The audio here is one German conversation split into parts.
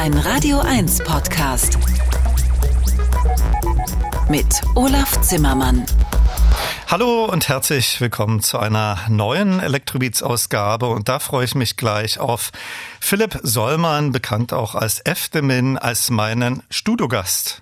Ein Radio 1 Podcast. Mit Olaf Zimmermann. Hallo und herzlich willkommen zu einer neuen Elektrobeats-Ausgabe. Und da freue ich mich gleich auf Philipp Sollmann, bekannt auch als Eftemin, als meinen Studiogast.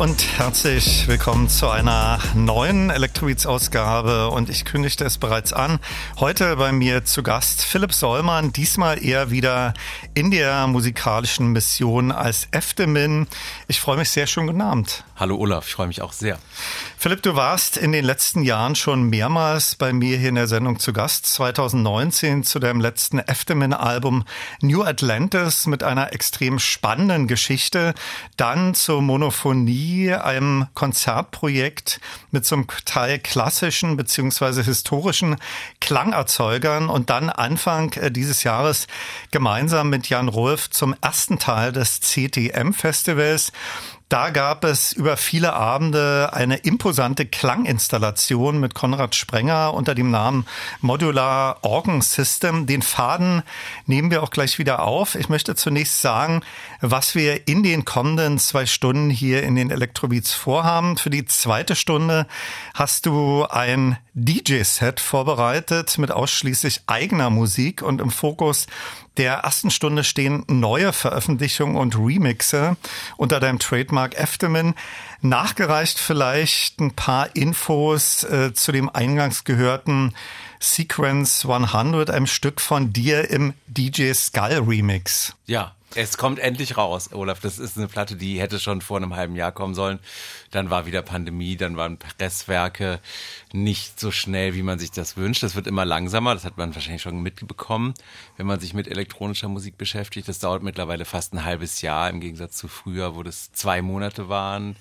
Und herzlich willkommen zu einer neuen Elektrobeats-Ausgabe und ich kündigte es bereits an. Heute bei mir zu Gast Philipp Sollmann, diesmal eher wieder in der musikalischen Mission als Eftemin. Ich freue mich sehr, schön guten. Hallo Olaf, ich freue mich auch sehr. Philipp, du warst in den letzten Jahren schon mehrmals bei mir hier in der Sendung zu Gast. 2019 zu deinem letzten Eftemin-Album New Atlantis mit einer extrem spannenden Geschichte. Dann zur Monophonie, einem Konzertprojekt mit einem Teil klassischen beziehungsweise historischen Klangerzeugern und dann Anfang äh, dieses Jahres gemeinsam mit Jan Rolf zum ersten Teil des CTM-Festivals. Da gab es über viele Abende eine imposante Klanginstallation mit Konrad Sprenger unter dem Namen Modular Organ System. Den Faden nehmen wir auch gleich wieder auf. Ich möchte zunächst sagen, was wir in den kommenden zwei Stunden hier in den Elektrobeats vorhaben. Für die zweite Stunde hast du ein DJ-Set vorbereitet mit ausschließlich eigener Musik und im Fokus der ersten Stunde stehen neue Veröffentlichungen und Remixe unter deinem Trademark Eftemin. Nachgereicht vielleicht ein paar Infos äh, zu dem eingangs gehörten Sequence 100, einem Stück von dir im DJ Skull Remix. Ja, es kommt endlich raus, Olaf. Das ist eine Platte, die hätte schon vor einem halben Jahr kommen sollen. Dann war wieder Pandemie, dann waren Presswerke nicht so schnell, wie man sich das wünscht. Das wird immer langsamer. Das hat man wahrscheinlich schon mitbekommen, wenn man sich mit elektronischer Musik beschäftigt. Das dauert mittlerweile fast ein halbes Jahr im Gegensatz zu früher, wo das zwei Monate waren.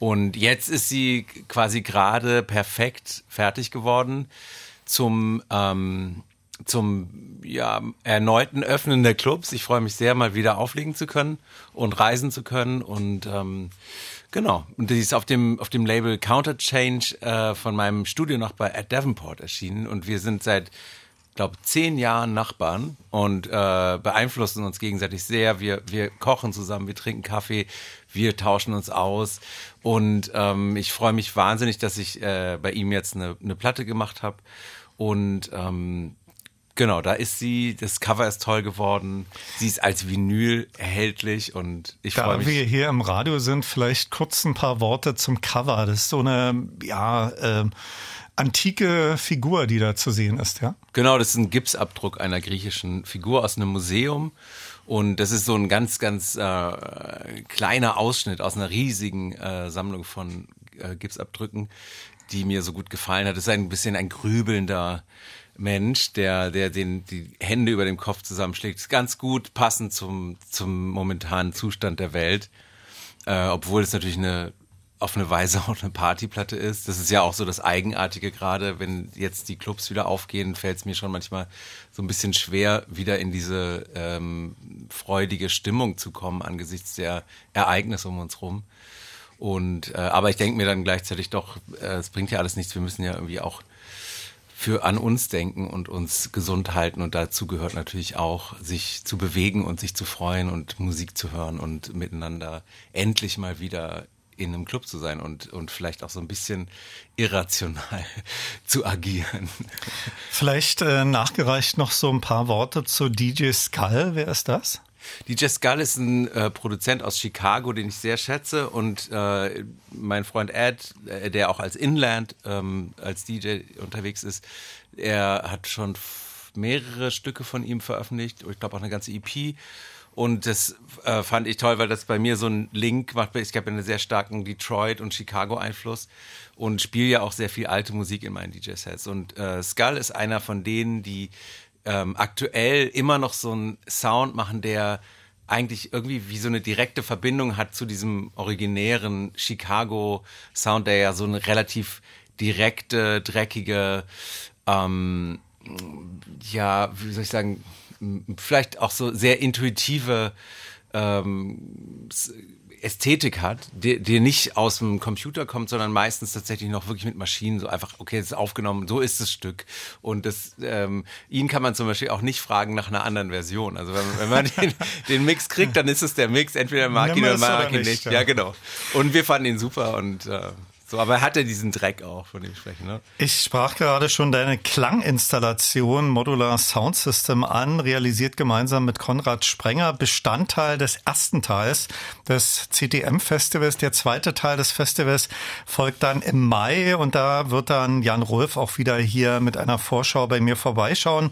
Und jetzt ist sie quasi gerade perfekt fertig geworden zum ähm, zum ja, erneuten Öffnen der Clubs. Ich freue mich sehr, mal wieder auflegen zu können und reisen zu können. Und ähm, genau, und die ist auf dem, auf dem Label Counter Change äh, von meinem Studio noch bei Ed Davenport erschienen. Und wir sind seit, glaube zehn Jahren Nachbarn und äh, beeinflussen uns gegenseitig sehr. Wir, wir kochen zusammen, wir trinken Kaffee, wir tauschen uns aus. Und ähm, ich freue mich wahnsinnig, dass ich äh, bei ihm jetzt eine, eine Platte gemacht habe. Und ähm, Genau, da ist sie. Das Cover ist toll geworden. Sie ist als Vinyl erhältlich und ich freue mich. Da wir hier im Radio sind, vielleicht kurz ein paar Worte zum Cover. Das ist so eine, ja, äh, antike Figur, die da zu sehen ist, ja? Genau, das ist ein Gipsabdruck einer griechischen Figur aus einem Museum. Und das ist so ein ganz, ganz äh, kleiner Ausschnitt aus einer riesigen äh, Sammlung von äh, Gipsabdrücken, die mir so gut gefallen hat. Das ist ein bisschen ein grübelnder Mensch, der, der den, die Hände über dem Kopf zusammenschlägt, ist ganz gut passend zum, zum momentanen Zustand der Welt. Äh, obwohl es natürlich eine auf eine Weise auch eine Partyplatte ist. Das ist ja auch so das Eigenartige gerade, wenn jetzt die Clubs wieder aufgehen, fällt es mir schon manchmal so ein bisschen schwer, wieder in diese ähm, freudige Stimmung zu kommen angesichts der Ereignisse um uns rum. Und äh, aber ich denke mir dann gleichzeitig doch, äh, es bringt ja alles nichts. Wir müssen ja irgendwie auch für an uns denken und uns gesund halten. Und dazu gehört natürlich auch, sich zu bewegen und sich zu freuen und Musik zu hören und miteinander endlich mal wieder in einem Club zu sein und, und vielleicht auch so ein bisschen irrational zu agieren. Vielleicht äh, nachgereicht noch so ein paar Worte zu DJ Skull. Wer ist das? DJ Skull ist ein äh, Produzent aus Chicago, den ich sehr schätze. Und äh, mein Freund Ed, äh, der auch als Inland, ähm, als DJ unterwegs ist, er hat schon mehrere Stücke von ihm veröffentlicht. Ich glaube auch eine ganze EP. Und das äh, fand ich toll, weil das bei mir so ein Link macht. Ich habe einen sehr starken Detroit- und Chicago-Einfluss und spiele ja auch sehr viel alte Musik in meinen DJ-Sets. Und äh, Skull ist einer von denen, die ähm, aktuell immer noch so einen Sound machen, der eigentlich irgendwie wie so eine direkte Verbindung hat zu diesem originären Chicago-Sound, der ja so eine relativ direkte, dreckige, ähm, ja, wie soll ich sagen, vielleicht auch so sehr intuitive ähm, Ästhetik hat, die, die nicht aus dem Computer kommt, sondern meistens tatsächlich noch wirklich mit Maschinen so einfach, okay, es ist aufgenommen, so ist das Stück. Und das, ähm, ihn kann man zum Beispiel auch nicht fragen nach einer anderen Version. Also wenn, wenn man den, den, Mix kriegt, dann ist es der Mix, entweder mag ihn oder mag ihn nicht. Ja. ja. genau. Und wir fanden ihn super und äh, So, aber er hat ja diesen Dreck auch, von dem ich spreche. Ne? Ich sprach gerade schon deine Klanginstallation Modular Sound System an, realisiert gemeinsam mit Konrad Sprenger, Bestandteil des ersten Teils des CTM-Festivals. Der zweite Teil des Festivals folgt dann im Mai und da wird dann Jan Rolf auch wieder hier mit einer Vorschau bei mir vorbeischauen.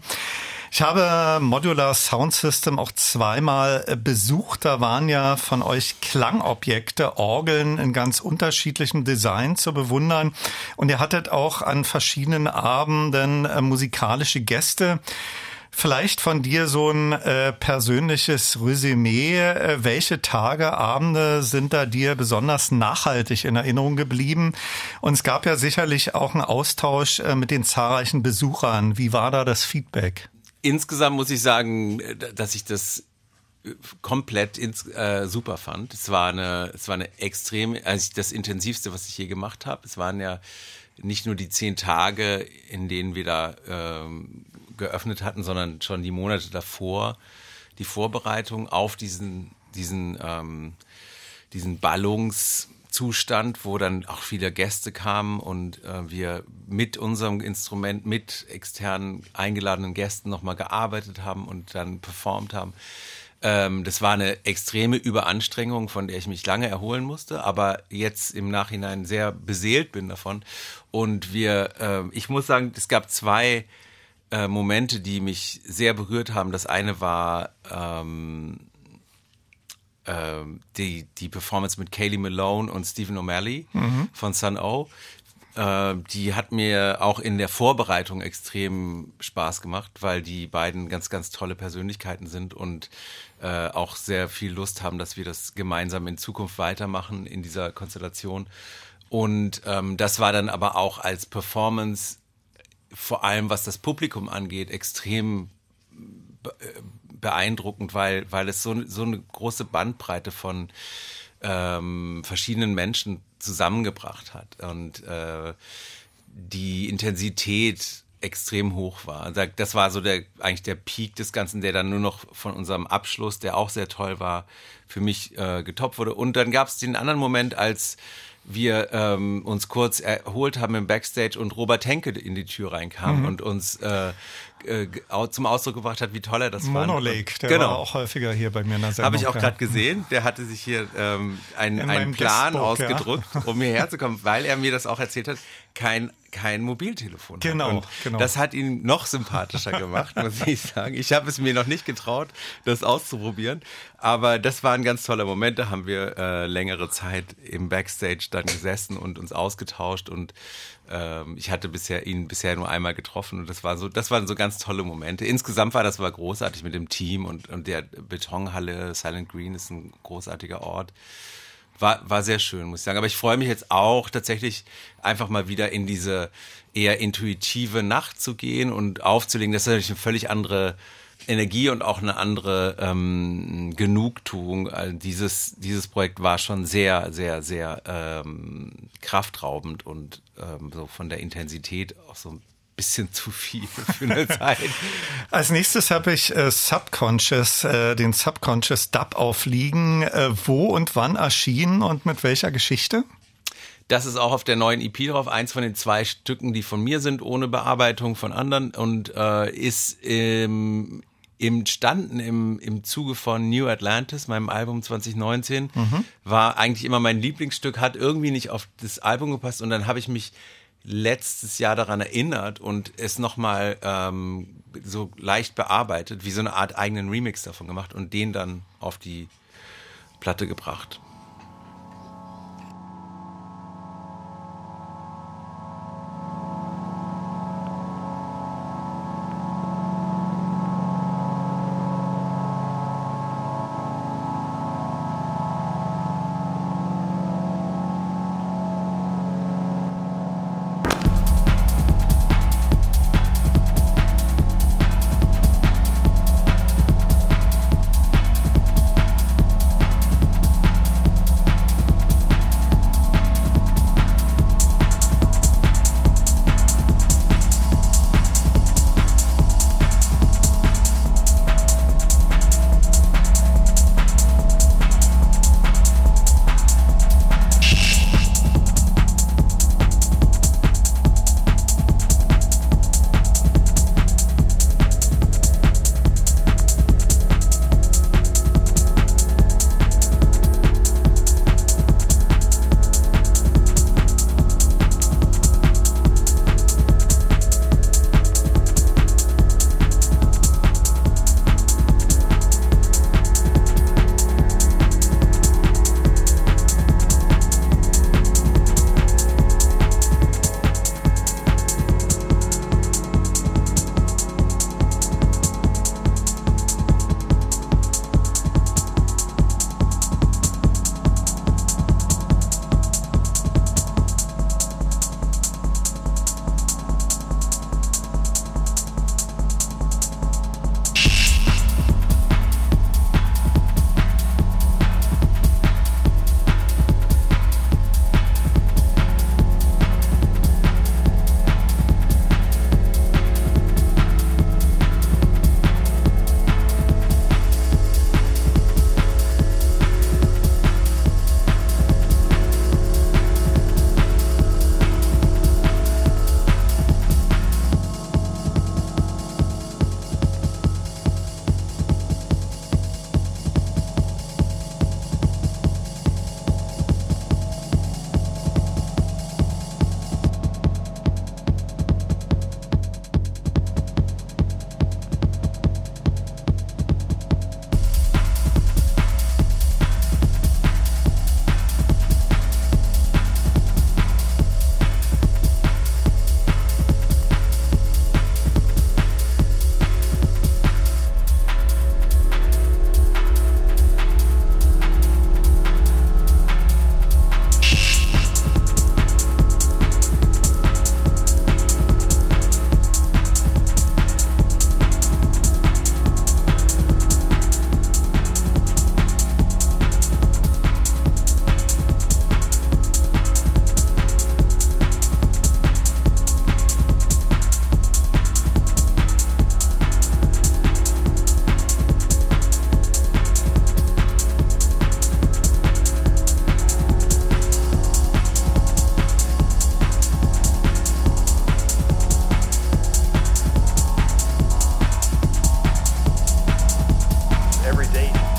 Ich habe Modular Sound System auch zweimal äh, besucht. Da waren ja von euch Klangobjekte, Orgeln in ganz unterschiedlichem Design zu bewundern. Und ihr hattet auch an verschiedenen Abenden äh, musikalische Gäste. Vielleicht von dir so ein äh, persönliches Resümee. Äh, welche Tage, Abende sind da dir besonders nachhaltig in Erinnerung geblieben? Und es gab ja sicherlich auch einen Austausch äh, mit den zahlreichen Besuchern. Wie war da das Feedback? Insgesamt muss ich sagen, dass ich das komplett ins, äh, super fand. Es war eine, es war eine extrem, also das intensivste, was ich je gemacht habe. Es waren ja nicht nur die zehn Tage, in denen wir da ähm, geöffnet hatten, sondern schon die Monate davor, die Vorbereitung auf diesen, diesen, ähm, diesen Ballungs Zustand, wo dann auch viele Gäste kamen und äh, wir mit unserem Instrument, mit externen eingeladenen Gästen nochmal gearbeitet haben und dann performt haben. Ähm, das war eine extreme Überanstrengung, von der ich mich lange erholen musste, aber jetzt im Nachhinein sehr beseelt bin davon. Und wir, äh, ich muss sagen, es gab zwei äh, Momente, die mich sehr berührt haben. Das eine war ähm, ähm, die, die Performance mit Kaylee Malone und Stephen O'Malley mhm. von Sun O. Äh, die hat mir auch in der Vorbereitung extrem Spaß gemacht, weil die beiden ganz, ganz tolle Persönlichkeiten sind und äh, auch sehr viel Lust haben, dass wir das gemeinsam in Zukunft weitermachen in dieser Konstellation. Und ähm, das war dann aber auch als Performance, vor allem was das Publikum angeht, extrem äh, beeindruckend, weil, weil es so, so eine große Bandbreite von ähm, verschiedenen Menschen zusammengebracht hat und äh, die Intensität extrem hoch war. Das war so der eigentlich der Peak des Ganzen, der dann nur noch von unserem Abschluss, der auch sehr toll war, für mich äh, getoppt wurde. Und dann gab es den anderen Moment, als wir ähm, uns kurz erholt haben im Backstage und Robert Henke in die Tür reinkam mhm. und uns äh, äh, zum Ausdruck gebracht hat, wie toll er das fand. Monolake, der genau. war auch häufiger hier bei mir in der Sendung. Habe ich auch gerade gesehen. Der hatte sich hier ähm, ein, einen Plan Guestbook, ausgedruckt, ja. um hierher zu kommen, weil er mir das auch erzählt hat. Kein kein Mobiltelefon genau, genau. Das hat ihn noch sympathischer gemacht, muss ich sagen. Ich habe es mir noch nicht getraut, das auszuprobieren. Aber das war ein ganz toller Moment. Da haben wir äh, längere Zeit im Backstage dann gesessen und uns ausgetauscht. Und ähm, ich hatte bisher ihn bisher nur einmal getroffen. Und das war so, das waren so ganz tolle Momente. Insgesamt war das aber großartig mit dem Team und, und der Betonhalle Silent Green ist ein großartiger Ort war, war sehr schön, muss ich sagen. Aber ich freue mich jetzt auch tatsächlich einfach mal wieder in diese eher intuitive Nacht zu gehen und aufzulegen. Das ist natürlich eine völlig andere Energie und auch eine andere ähm, Genugtuung. Also dieses, dieses Projekt war schon sehr, sehr, sehr ähm, kraftraubend und ähm, so von der Intensität auch so bisschen zu viel für eine Zeit. Als nächstes habe ich äh, Subconscious, äh, den Subconscious Dub aufliegen. Äh, wo und wann erschienen und mit welcher Geschichte? Das ist auch auf der neuen EP drauf, eins von den zwei Stücken, die von mir sind, ohne Bearbeitung von anderen und äh, ist im, entstanden im, im Zuge von New Atlantis, meinem Album 2019. Mhm. War eigentlich immer mein Lieblingsstück, hat irgendwie nicht auf das Album gepasst und dann habe ich mich letztes Jahr daran erinnert und es nochmal ähm, so leicht bearbeitet, wie so eine Art eigenen Remix davon gemacht und den dann auf die Platte gebracht. every day.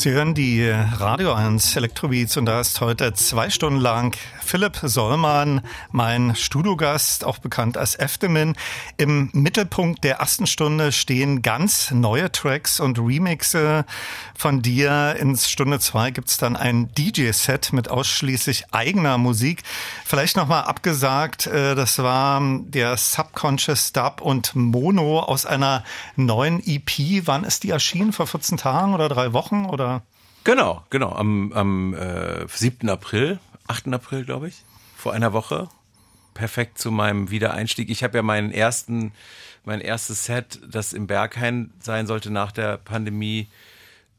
Sie hören die Radio 1 Elektrobeats und da ist heute zwei Stunden lang Philipp Sollmann, mein Studiogast, auch bekannt als Eftemin. Im Mittelpunkt der ersten Stunde stehen ganz neue Tracks und Remixe von dir. In Stunde zwei gibt's dann ein DJ-Set mit ausschließlich eigener Musik. Vielleicht nochmal abgesagt, äh, das war der Subconscious Dub und Mono aus einer neuen EP. Wann ist die erschienen? Vor 14 Tagen oder drei Wochen oder? Genau, genau. Am, am äh, 7. April, 8. April, glaube ich, vor einer Woche. Perfekt zu meinem Wiedereinstieg. Ich habe ja meinen ersten, mein erstes Set, das im Berghain sein sollte nach der Pandemie,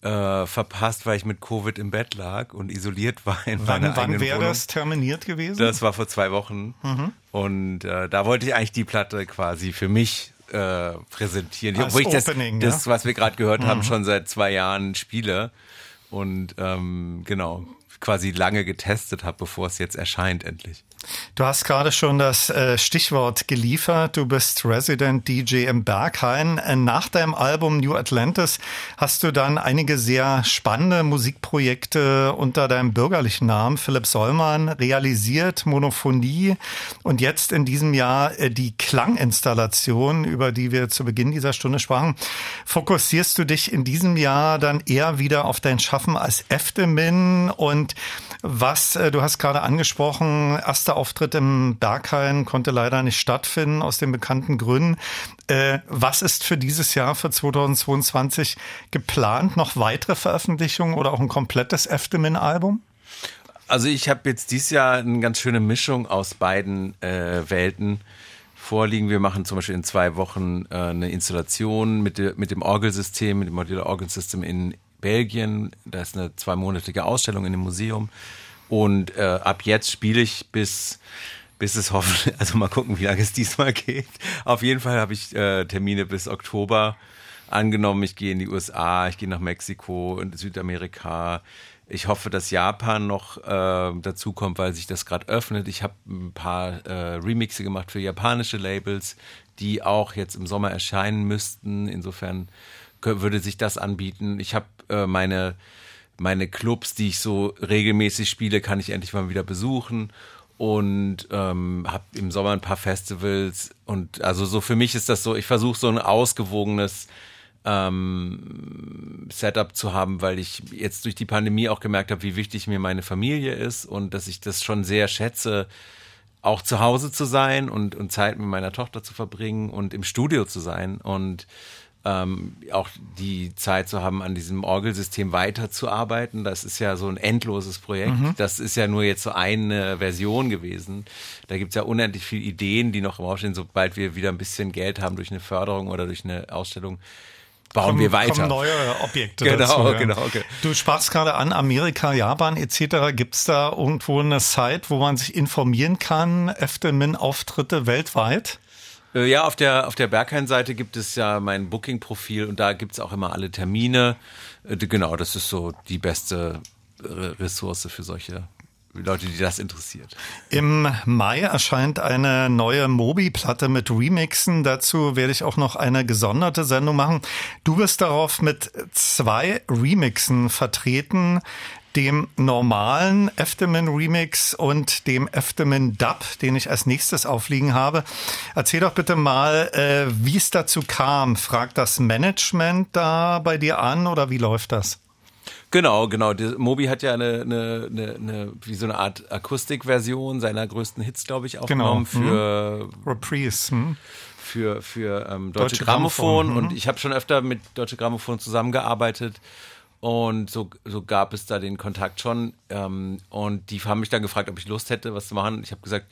äh, verpasst, weil ich mit Covid im Bett lag und isoliert war in wann, Wann wäre das terminiert gewesen? Das war vor zwei Wochen. Mhm. Und äh, da wollte ich eigentlich die Platte quasi für mich äh, präsentieren. Als Obwohl ich das, Opening, das, ja? was wir gerade gehört haben, schon seit zwei Jahren spiele. Und ähm, genau, quasi lange getestet habe, bevor es jetzt erscheint endlich. Du hast gerade schon das äh, Stichwort geliefert. Du bist Resident DJ im Berghain. Äh, nach deinem Album New Atlantis hast du dann einige sehr spannende Musikprojekte unter deinem bürgerlichen Namen Philipp Sollmann realisiert, Monophonie und jetzt in diesem Jahr äh, die Klanginstallation, über die wir zu Beginn dieser Stunde sprachen. Fokussierst du dich in diesem Jahr dann eher wieder auf dein Schaffen als Eftemin und was, du hast gerade angesprochen, erster Auftritt im Berghain konnte leider nicht stattfinden, aus den bekannten Gründen. Äh, was ist für dieses Jahr, für 2022 geplant? Noch weitere Veröffentlichungen oder auch ein komplettes Eftemin-Album? Also ich habe jetzt dieses Jahr eine ganz schöne Mischung aus beiden äh, Welten vorliegen. Wir machen zum Beispiel in zwei Wochen äh, eine Installation mit, de, mit dem Orgelsystem, mit dem Modular Orgel System in Belgien. Da ist eine zweimonatige Ausstellung in dem Museum. Und äh, ab jetzt spiele ich bis bis es hoffentlich, also mal gucken, wie lange es diesmal geht. Auf jeden Fall habe ich äh, Termine bis Oktober angenommen. Ich gehe in die USA, ich gehe nach Mexiko und Südamerika. Ich hoffe, dass Japan noch äh, dazu weil sich das gerade öffnet. Ich habe ein paar äh, Remixe gemacht für japanische Labels, die auch jetzt im Sommer erscheinen müssten. Insofern würde sich das anbieten. Ich habe äh, meine meine Clubs, die ich so regelmäßig spiele, kann ich endlich mal wieder besuchen. Und ähm, habe im Sommer ein paar Festivals. Und also so für mich ist das so, ich versuche so ein ausgewogenes ähm, Setup zu haben, weil ich jetzt durch die Pandemie auch gemerkt habe, wie wichtig mir meine Familie ist und dass ich das schon sehr schätze, auch zu Hause zu sein und, und Zeit mit meiner Tochter zu verbringen und im Studio zu sein. Und ähm, auch die Zeit zu haben, an diesem Orgelsystem weiterzuarbeiten. Das ist ja so ein endloses Projekt. Mhm. Das ist ja nur jetzt so eine Version gewesen. Da gibt es ja unendlich viele Ideen, die noch im Raum stehen. Sobald wir wieder ein bisschen Geld haben durch eine Förderung oder durch eine Ausstellung, bauen kommen, wir weiter. Kommen neue Objekte genau, dazu. Ja. Genau, okay. Du sprachst gerade an Amerika, Japan etc. Gibt es da irgendwo eine Site, wo man sich informieren kann? Eftemin-Auftritte weltweit? Äh, Ja, auf der, auf der Berghain-Seite gibt es ja mein Booking-Profil und da gibt es auch immer alle Termine. Äh, Genau, das ist so die beste Re- Ressource für solche Leute, die das interessiert. Im Mai erscheint eine neue Mobi-Platte mit Remixen. Dazu werde ich auch noch eine gesonderte Sendung machen. Du wirst darauf mit zwei Remixen vertreten. Dem normalen Eftemin Remix und dem Eftemin Dub, den ich als nächstes aufliegen habe. Erzähl doch bitte mal, äh, wie es dazu kam. Fragt das Management da bei dir an oder wie läuft das? Genau, genau. Moby hat ja eine, eine, eine, eine wie so eine Art Akustikversion seiner größten Hits, glaube ich, aufgenommen Genau. für Reprise. Hm? für, für ähm, Deutsche, Deutsche Grammophon, Grammophon, und ich habe schon öfter mit Deutsche Grammophon zusammengearbeitet und so, so gab es da den Kontakt schon ähm, und die haben mich dann gefragt, ob ich Lust hätte, was zu machen. Ich habe gesagt,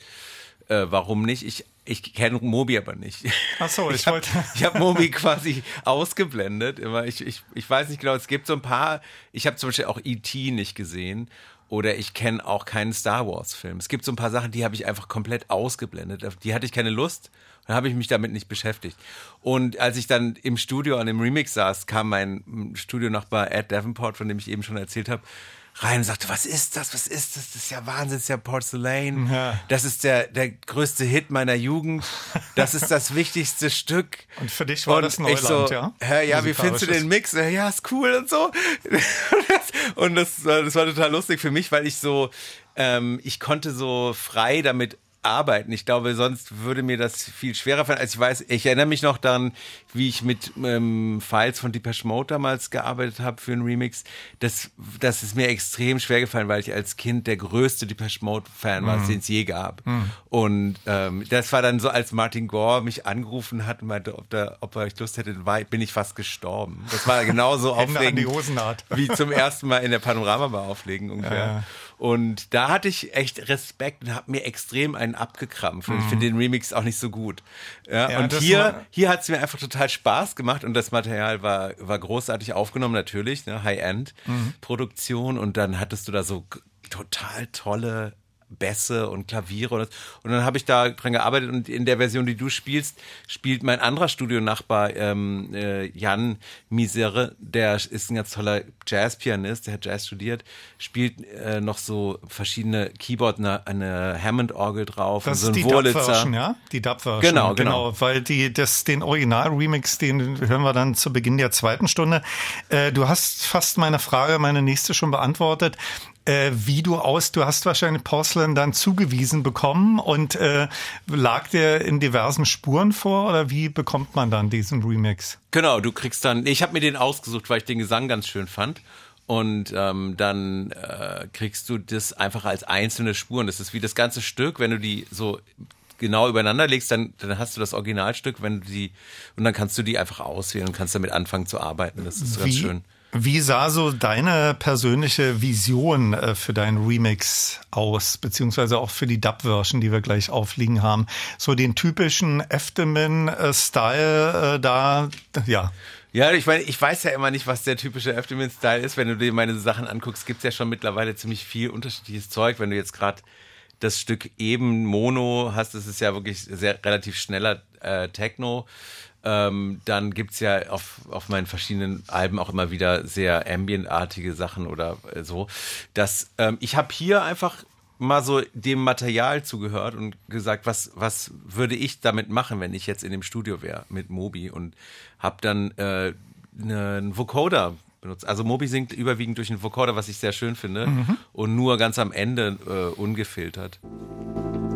äh, warum nicht? Ich, ich kenne Mobi aber nicht. Ach so, ich hab- wollte- Ich habe Mobi quasi ausgeblendet. Immer. Ich, ich, ich weiß nicht genau, es gibt so ein paar, ich habe zum Beispiel auch E.T. nicht gesehen oder ich kenne auch keinen Star Wars-Film. Es gibt so ein paar Sachen, die habe ich einfach komplett ausgeblendet. Die hatte ich keine Lust. Dann habe ich mich damit nicht beschäftigt. Und als ich dann im Studio an dem Remix saß, kam mein Studionachbar Ed Davenport, von dem ich eben schon erzählt habe, rein und sagte, was ist das, was ist das, das ist ja Wahnsinn, das ist ja Porcelain, Ja. das ist der, der größte Hit meiner Jugend, das ist das wichtigste Stück. Und für dich war das ich Neuland, so, ja? Hä, ja, wie findest du den Mix? Ja, ist cool und so. und das, war- das war total lustig für mich, weil ich so, ähm, ich konnte so frei damit arbeiten. Ich glaube, sonst würde mir das viel schwerer fallen. Also ich weiß, ich erinnere mich noch daran, wie ich mit ähm, Files von Depeche Mode damals gearbeitet habe für einen Remix. Das, das ist mir extrem schwer gefallen, weil ich als Kind der größte Depeche Mode Fan war, den es je gab. Und ähm, das war dann so, als Martin Gore mich angerufen hat und meinte, ob, der, ob er Lust hätte, war, bin ich fast gestorben. Das war genauso aufregend wie zum ersten Mal in der Panoramabar auflegen ungefähr. Ja. Und da hatte ich echt Respekt und habe mir extrem einen abgekrampft. Und ich finde den Remix auch nicht so gut. Ja, Mhm. Ja, und hier, hier hat es mir einfach total Spaß gemacht und das Material war, war großartig aufgenommen, natürlich, ne? Mhm. High-End-Produktion. Und dann hattest du da so total tolle Bässe und Klaviere und, und dann habe ich da dran gearbeitet und in der Version, die du spielst, spielt mein anderer Studionachbar ähm, äh, Jan Misere, der ist ein ganz toller Jazzpianist, der hat Jazz studiert, spielt äh, noch so verschiedene Keyboard, eine, eine Hammond-Orgel drauf, Das so ist die Wurlitzer. Dub-Version, ja? Die Dub-Version. Genau, genau. Weil die, das, den Original-Remix, den hören wir dann zu Beginn der zweiten Stunde. Äh, du hast fast meine Frage, meine nächste schon beantwortet. Äh, wie du aus, du hast wahrscheinlich Porcelain dann zugewiesen bekommen und äh, lag der in diversen Spuren vor oder wie bekommt man dann diesen Remix? Genau, du kriegst dann, ich habe mir den ausgesucht, weil ich den Gesang ganz schön fand. Und ähm, dann äh, kriegst du das einfach als einzelne Spuren. Das ist wie das ganze Stück, wenn du die so genau übereinander legst, dann, dann hast du das Originalstück, wenn du die und dann kannst du die einfach auswählen und kannst damit anfangen zu arbeiten. Das ist ganz Wie, schön. Wie sah so deine persönliche Vision äh, für deinen Remix aus, beziehungsweise auch für die Dub-Version, die wir gleich aufliegen haben? So den typischen Eftemin-Style äh, da, ja. Ja, ich meine, ich weiß ja immer nicht, was der typische Afterman-Style ist. Wenn du dir meine Sachen anguckst, gibt's ja schon mittlerweile ziemlich viel unterschiedliches Zeug. Wenn du jetzt gerade das Stück eben Mono hast, das ist ja wirklich sehr relativ schneller äh, Techno. Ähm, dann gibt's ja auf, auf meinen verschiedenen Alben auch immer wieder sehr ambientartige Sachen oder äh, so. Das, ähm, ich habe hier einfach mal so dem Material zugehört und gesagt, was, was würde ich damit machen, wenn ich jetzt in dem Studio wäre mit Mobi und habe dann äh, einen Vocoder benutzt. Also Mobi singt überwiegend durch einen Vocoder, was ich sehr schön finde und nur ganz am Ende äh, ungefiltert. then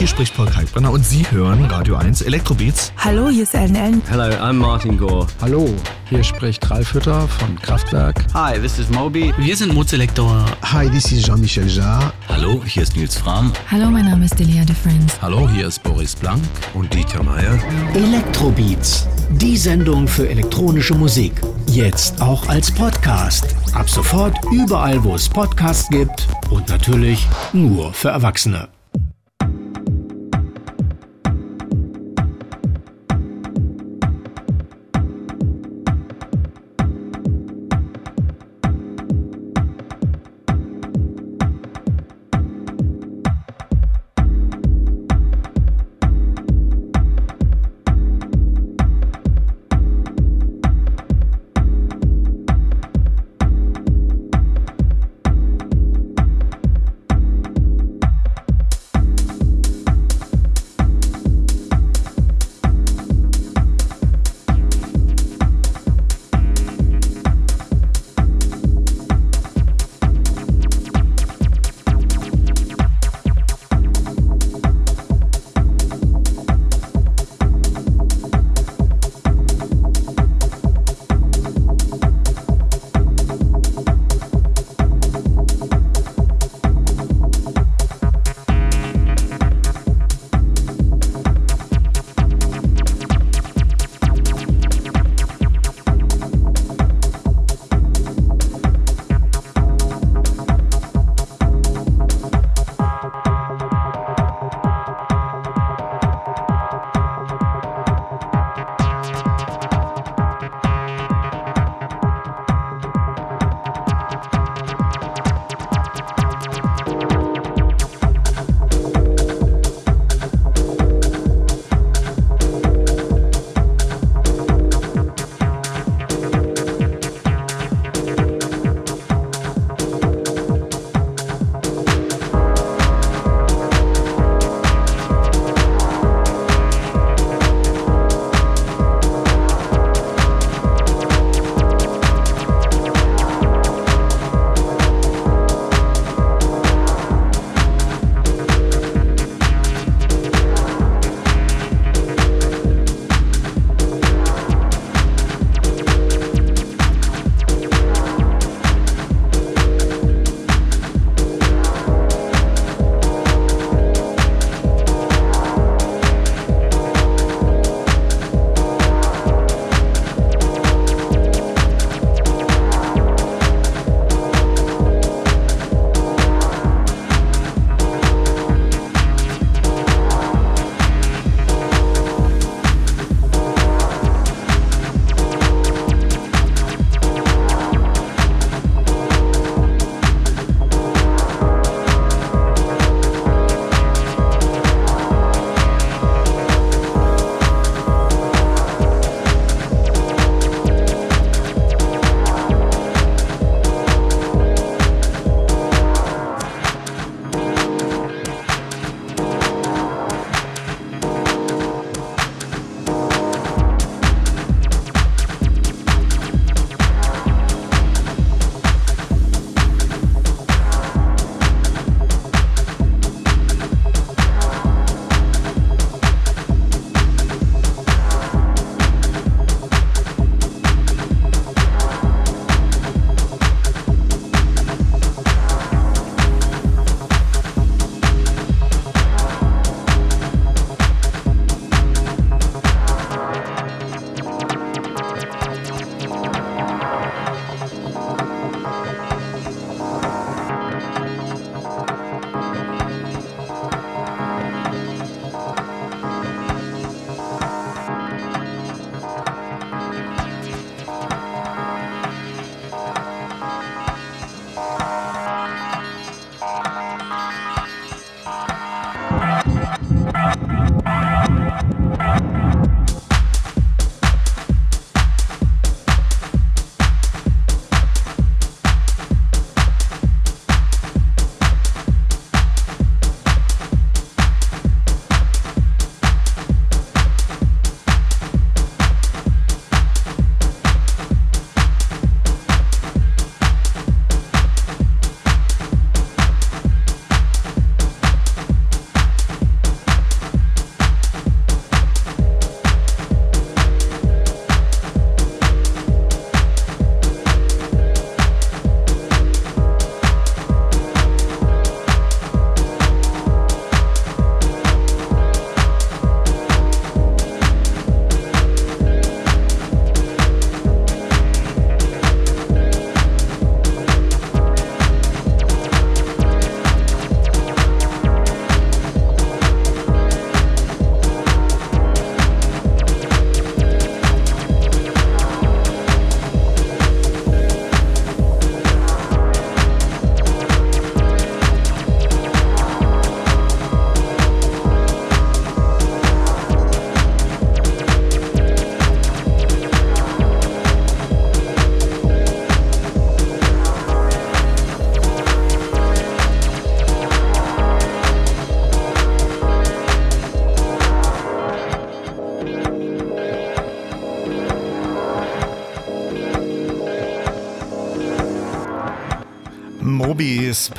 hier spricht Paul Kalkbrenner und Sie hören Radio 1 Elektrobeats. Hallo, hier ist Ellen Ellen. Hello, I'm Martin Gore. Hallo, hier spricht Ralf Hütter von Kraftwerk. Hi, this is Moby. Wir sind Mozelektor. Hi, this is Jean-Michel Jarre. Hallo, hier ist Nils Fram. Hallo, mein Name ist Delia de Friends. Hallo, hier ist Boris Blank und Dieter Meier. Elektrobeats, die Sendung für elektronische Musik. Jetzt auch als Podcast. Ab sofort überall, wo es Podcasts gibt und natürlich nur für Erwachsene.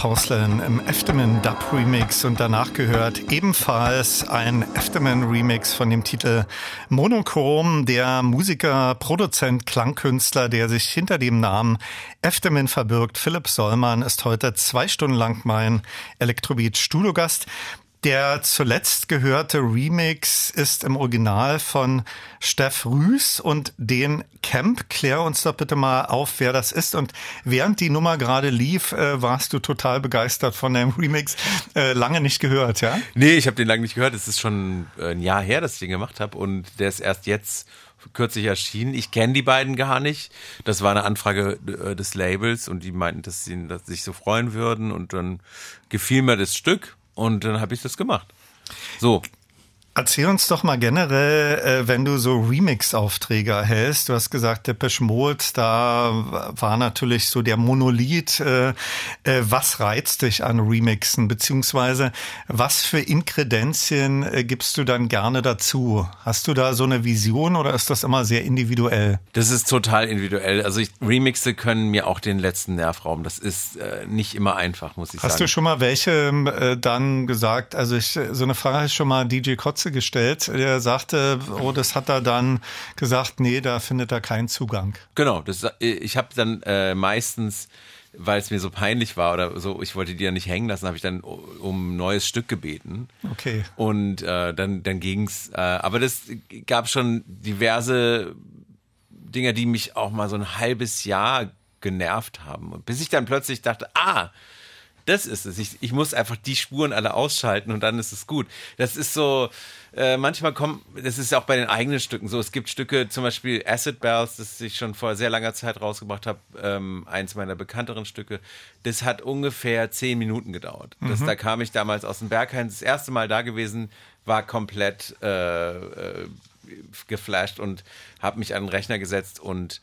Porcelain im Efteman Dub Remix und danach gehört ebenfalls ein Efteman Remix von dem Titel Monochrom. Der Musiker, Produzent, Klangkünstler, der sich hinter dem Namen Efteman verbirgt, Philipp Sollmann, ist heute zwei Stunden lang mein Elektrobeat Studiogast. Der zuletzt gehörte Remix ist im Original von Steff Rüß und den Camp. Klär uns doch bitte mal auf, wer das ist. Und während die Nummer gerade lief, äh, warst du total begeistert von dem Remix. Äh, lange nicht gehört, ja? Nee, ich habe den lange nicht gehört. Es ist schon ein Jahr her, dass ich den gemacht habe. Und der ist erst jetzt kürzlich erschienen. Ich kenne die beiden gar nicht. Das war eine Anfrage äh, des Labels und die meinten, dass sie dass sie sich so freuen würden. Und dann gefiel mir das Stück und dann habe ich das gemacht. So. Erzähl uns doch mal generell, äh, wenn du so Remix-Aufträge erhältst. Du hast gesagt, Depeche Mode, da war natürlich so der Monolith. Äh, äh, was reizt dich an Remixen? Beziehungsweise was für Inkredenzien gibst du dann gerne dazu? Hast du da so eine Vision oder ist das immer sehr individuell? Das ist total individuell. Also ich, Remixe können mir auch den letzten Nerv rauben. Das ist nicht immer einfach, muss ich hast sagen. Hast du schon mal welche dann gesagt? Also ich, so eine Frage ist schon mal DJ Kotz Kotze gestellt. Der sagte, oh, das hat er dann gesagt, nee, da findet er keinen Zugang. Genau, das, ich habe dann äh, meistens weil es mir so peinlich war oder so, ich wollte die ja nicht hängen lassen, habe ich dann um ein neues Stück gebeten. Okay. Und äh, dann, dann ging's. Äh, aber das gab schon diverse Dinge, die mich auch mal so ein halbes Jahr genervt haben. Bis ich dann plötzlich dachte, ah, das ist es. Ich, ich muss einfach die Spuren alle ausschalten und dann ist es gut. Das ist so, äh, manchmal kommt, das ist ja auch bei den eigenen Stücken so. Es gibt Stücke, zum Beispiel Acid Bells, das ich schon vor sehr langer Zeit rausgebracht habe, ähm, eins meiner bekannteren Stücke. Das hat ungefähr zehn Minuten gedauert. Das, mhm. Da kam ich damals aus dem Berghain, das erste Mal da gewesen, war komplett äh, äh, geflasht und habe mich an den Rechner gesetzt und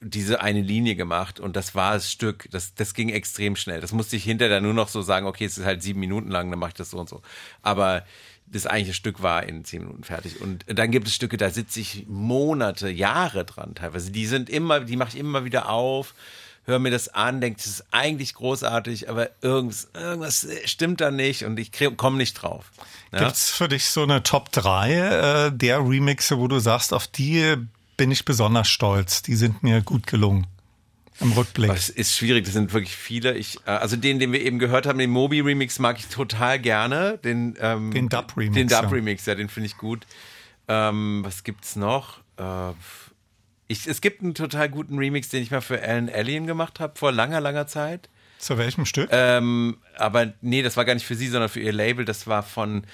diese eine Linie gemacht und das war das Stück. Das, das ging extrem schnell. Das musste ich hinterher nur noch so sagen, okay, es ist halt sieben Minuten lang, dann mache ich das so und so. Aber das eigentliche Stück war in zehn Minuten fertig. Und dann gibt es Stücke, da sitze ich Monate, Jahre dran teilweise. Die sind immer, die mache ich immer wieder auf, höre mir das an, denke, das ist eigentlich großartig, aber irgendwas, irgendwas stimmt da nicht und ich komme nicht drauf. Ja? Gibt es für dich so eine Top 3 äh, der Remixe, wo du sagst, auf die bin ich besonders stolz. Die sind mir gut gelungen. Im Rückblick. Das ist schwierig, das sind wirklich viele. Ich, äh, also den, den wir eben gehört haben, den Mobi-Remix mag ich total gerne. Den, ähm, den Dub-Remix. Den Dub-Remix, ja. ja, den finde ich gut. Ähm, was gibt's noch? Äh, ich, es gibt einen total guten Remix, den ich mal für Alan Alien gemacht habe, vor langer, langer Zeit. Zu welchem Stück? Ähm, aber nee, das war gar nicht für sie, sondern für ihr Label. Das war von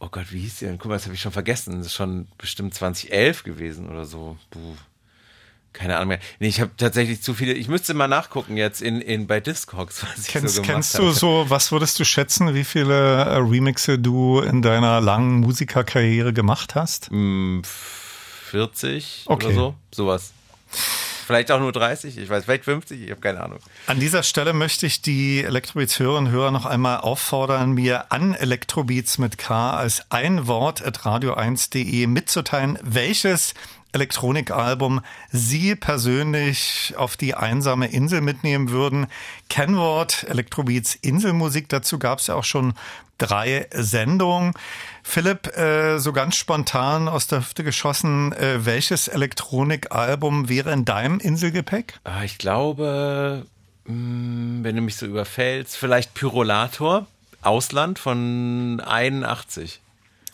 oh Gott, wie hieß die denn? Guck mal, das habe ich schon vergessen. Das ist schon bestimmt 2011 gewesen oder so. Puh. Keine Ahnung mehr. Nee, ich habe tatsächlich zu viele. Ich müsste mal nachgucken jetzt in, in bei Discogs, was ich kennst, so gemacht Kennst du so, was würdest du schätzen, wie viele äh, Remixe du in deiner langen Musikerkarriere gemacht hast? 40 okay. oder so. Sowas. Vielleicht auch nur 30, ich weiß, vielleicht 50, ich habe keine Ahnung. An dieser Stelle möchte ich die Elektrobeats Hörerinnen und Hörer noch einmal auffordern, mir an Elektrobeats mit K als ein Wort at radio1.de mitzuteilen, welches Elektronikalbum Sie persönlich auf die einsame Insel mitnehmen würden. Kennwort Elektrobeats Inselmusik, dazu gab es ja auch schon drei Sendungen. Philipp, äh, so ganz spontan aus der Hüfte geschossen, äh, welches Elektronikalbum wäre in deinem Inselgepäck? Ah, ich glaube, mh, hm, wenn du mich so überfällst, vielleicht Pyrolator, Ausland von 81.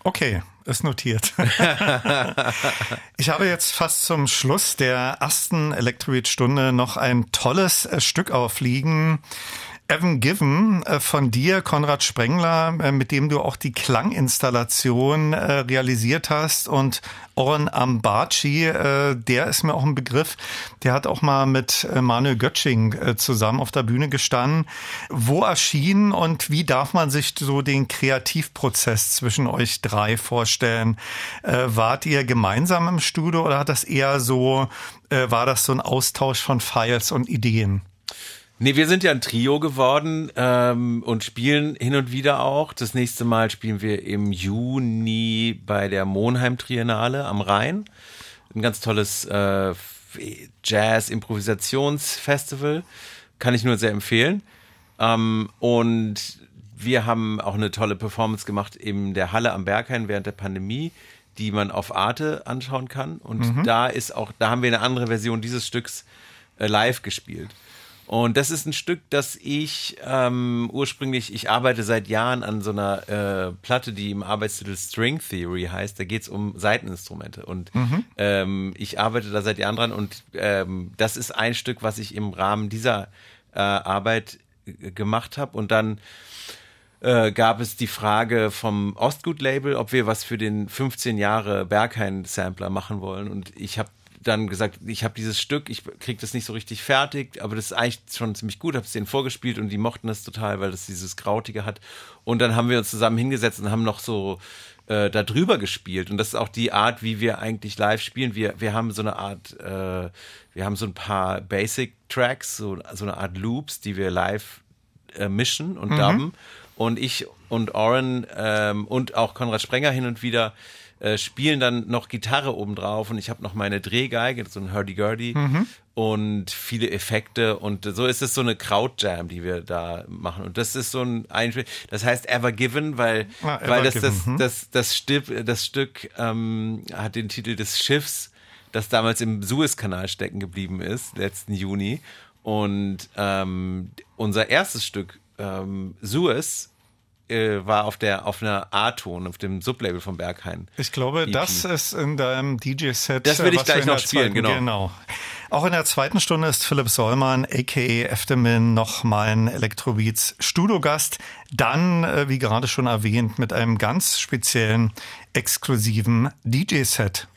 Okay, ist notiert. ich habe jetzt fast zum Schluss der ersten Elektrobeat-Stunde noch ein tolles äh, Stück aufliegen. Evan Given äh, von dir, Konrad Sprengler, äh, mit dem du auch die Klanginstallation äh, realisiert hast und Oren Ambaci, der ist mir auch ein Begriff, der hat auch mal mit Manuel Götsching zusammen auf der Bühne gestanden. Wo erschien und wie darf man sich so den Kreativprozess zwischen euch drei vorstellen? Wart ihr gemeinsam im Studio oder hat das eher so, war das so ein Austausch von Files und Ideen? Nee, wir sind ja ein Trio geworden ähm, und spielen hin und wieder auch. Das nächste Mal spielen wir im Juni bei der Monheim Triennale am Rhein. Ein ganz tolles äh, Jazz-Improvisationsfestival. Kann ich nur sehr empfehlen. Ähm, und wir haben auch eine tolle Performance gemacht in der Halle am Berghain während der Pandemie, die man auf Arte anschauen kann. Und Mhm. da ist auch, da haben wir eine andere Version dieses Stücks äh, live gespielt. Und das ist ein Stück, das ich ähm, ursprünglich, ich arbeite seit Jahren an so einer äh, Platte, die im Arbeitstitel String Theory heißt. Da geht es um Saiteninstrumente. Und ähm, ich arbeite da seit Jahren dran und ähm, das ist ein Stück, was ich im Rahmen dieser äh, Arbeit gemacht habe. Und dann äh, gab es die Frage vom Ostgut-Label, ob wir was für den 15 Jahre Berghain-Sampler machen wollen. Und ich habe dann gesagt, ich habe dieses Stück, ich krieg das nicht so richtig fertig, aber das ist eigentlich schon ziemlich gut, habe es denen vorgespielt und die mochten das total, weil das dieses Krautige hat. Und dann haben wir uns zusammen hingesetzt und haben noch so äh, da drüber gespielt. Und das ist auch die Art, wie wir eigentlich live spielen. Wir, wir haben so eine Art, äh, wir haben so ein paar Basic-Tracks, so, so eine Art Loops, die wir live äh, mischen und dubben. Und ich und Oren ähm, und auch Konrad Sprenger hin und wieder äh, spielen dann noch Gitarre obendrauf und ich habe noch meine Drehgeige, so ein Hurdy-Gurdy und viele Effekte und so ist es so eine Krautjam, die wir da machen und das ist so ein Einspiel, das heißt Ever Given, weil, Ah, Ever weil das, Given, das, hm. das, das, Stück, das Stück ähm, hat den Titel des Schiffs, das damals im Suezkanal stecken geblieben ist, letzten Juni und ähm, unser erstes Stück ähm, Suez äh, war auf der auf einer A-Ton, auf dem Sublabel von Berghain. Ich glaube, EP. das ist in deinem DJ-Set. Das will ich gleich noch spielen, genau. genau. Auch in der zweiten Stunde ist Philipp Sollmann, a.k.a. Eftemin, noch mein Electrobeats Studiogast. Dann, äh, wie gerade schon erwähnt, mit einem ganz speziellen, exklusiven DJ-Set.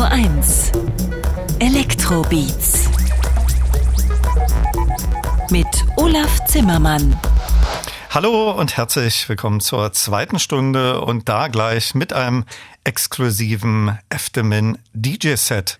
Radio 1 Elektrobeats mit Olaf Zimmermann. Hallo und herzlich willkommen zur zweiten Stunde und da gleich mit einem exklusiven Eftemin DJ-Set. Steel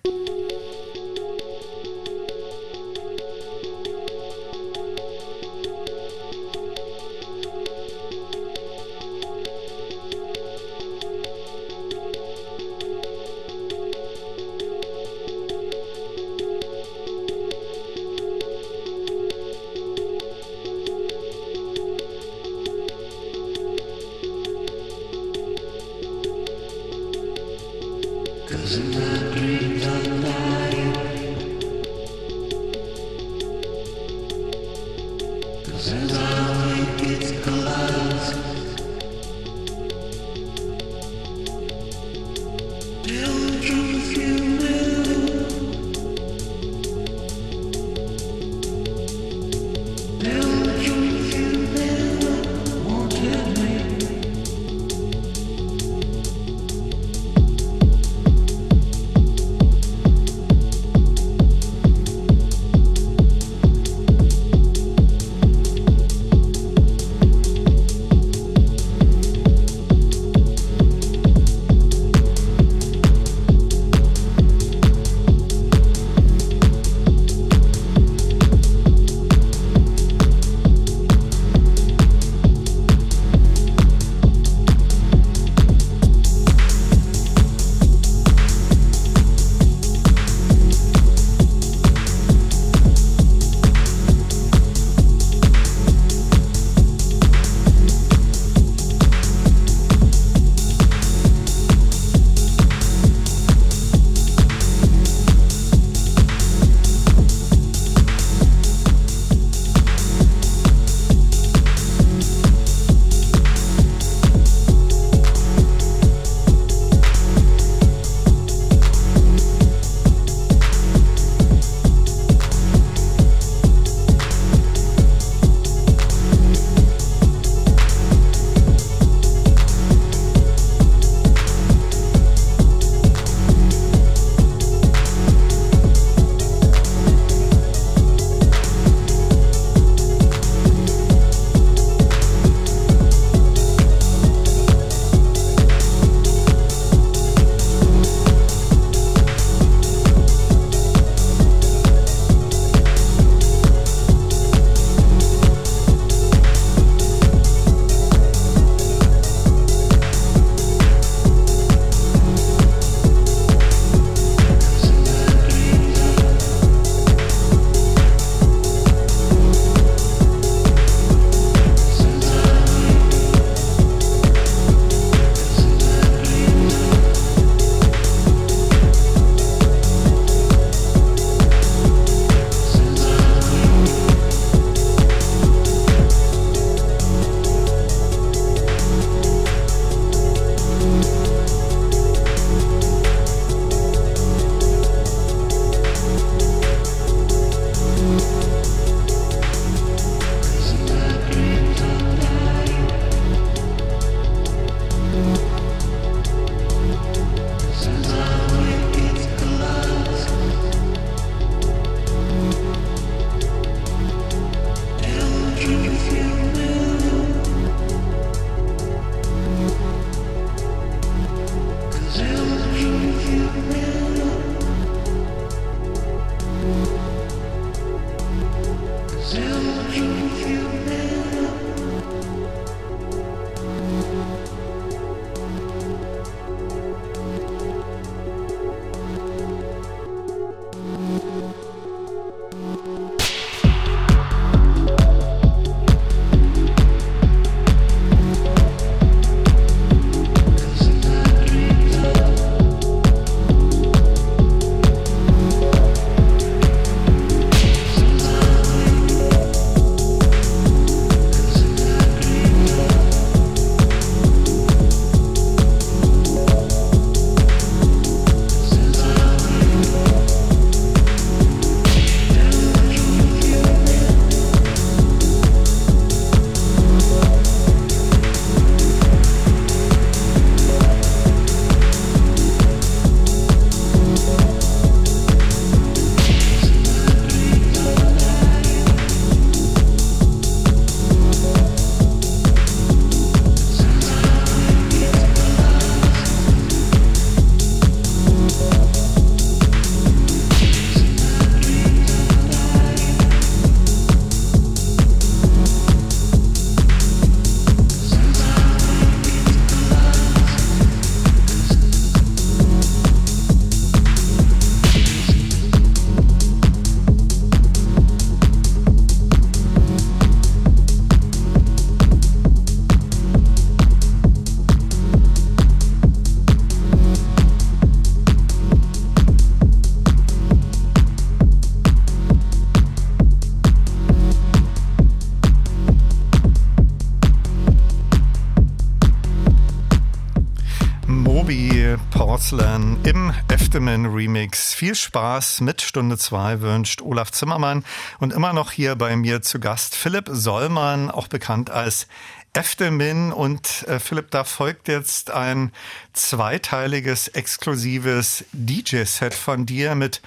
Porcelain im Efteman Remix. Viel Spaß mit Stunde 2 wünscht Olaf Zimmermann und immer noch hier bei mir zu Gast Philipp Sollmann, auch bekannt als Eftemin und äh, Philipp, da folgt jetzt ein zweiteiliges exklusives DJ-Set von dir mit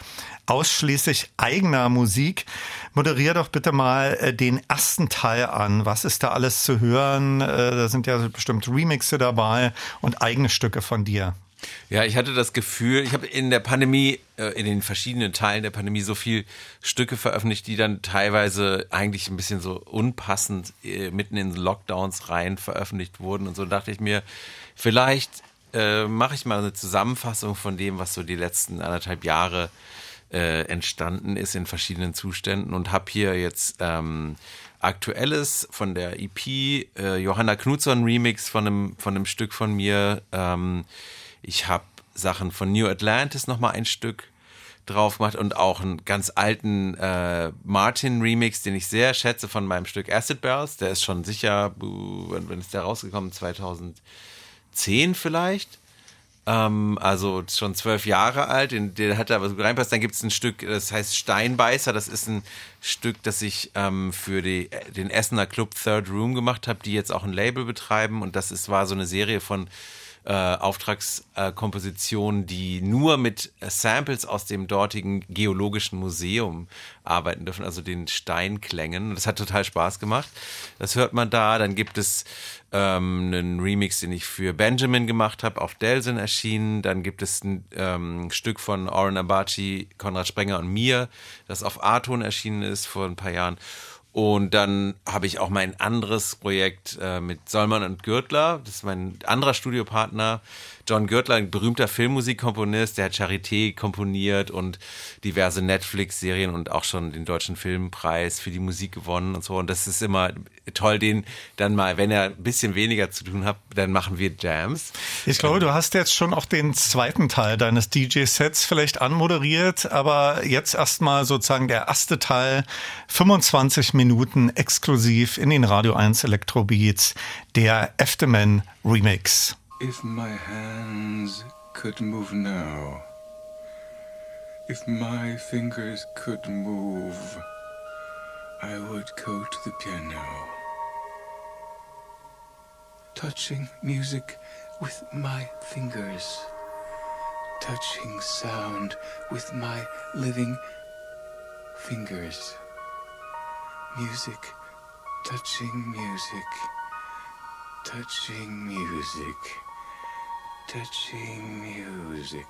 ausschließlich eigener Musik. Moderier doch bitte mal äh, den ersten Teil an. Was ist da alles zu hören? Äh, da sind ja bestimmt Remixe dabei und eigene Stücke von dir. Ja, ich hatte das Gefühl, ich habe in der Pandemie, äh, in den verschiedenen Teilen der Pandemie so viel Stücke veröffentlicht, die dann teilweise eigentlich ein bisschen so unpassend mitten in Lockdowns rein veröffentlicht wurden. Und so dachte ich mir, vielleicht äh, mache ich mal eine Zusammenfassung von dem, was so die letzten anderthalb Jahre äh, entstanden ist in verschiedenen Zuständen und habe hier jetzt ähm, aktuelles von der EP äh, Johanna Knudson Remix von einem von einem Stück von mir. Ähm, ich habe Sachen von New Atlantis noch mal ein Stück drauf gemacht und auch einen ganz alten äh, Martin Remix, den ich sehr schätze von meinem Stück Acid Bells. Der ist schon sicher, wann ist der rausgekommen? 2010 vielleicht. Ähm, also schon zwölf Jahre alt, in, der hat da was reinpasst. Dann gibt es ein Stück, das heißt Steinbeißer. Das ist ein Stück, das ich ähm, für die, den Essener Club Third Room gemacht habe, die jetzt auch ein Label betreiben. Und das ist, war so eine Serie von äh, Auftragskompositionen, die nur mit Samples aus dem dortigen Geologischen Museum arbeiten dürfen, also den Steinklängen. Das hat total Spaß gemacht. Das hört man da. Dann gibt es ähm, einen Remix, den ich für Benjamin gemacht habe, auf Delsen erschienen. Dann gibt es ein ähm, Stück von Oren Abachi, Konrad Sprenger und mir, das auf Arton erschienen ist vor ein paar Jahren. Und dann habe ich auch mein anderes Projekt äh, mit Solman und Gürtler. Das ist mein anderer Studiopartner. John Gürtler, ein berühmter Filmmusikkomponist, der hat Charité komponiert und diverse Netflix-Serien und auch schon den Deutschen Filmpreis für die Musik gewonnen und so. Und das ist immer toll, den dann mal, wenn er ein bisschen weniger zu tun hat, dann machen wir Jams. Ich glaube, du hast jetzt schon auch den zweiten Teil deines DJ-Sets vielleicht anmoderiert, aber jetzt erstmal sozusagen der erste Teil, 25 Minuten exklusiv in den Radio 1 Electrobeats, der Efteman Remix. If my hands could move now, if my fingers could move, I would go to the piano, touching music with my fingers, touching sound with my living fingers, music, touching music, touching music touching music.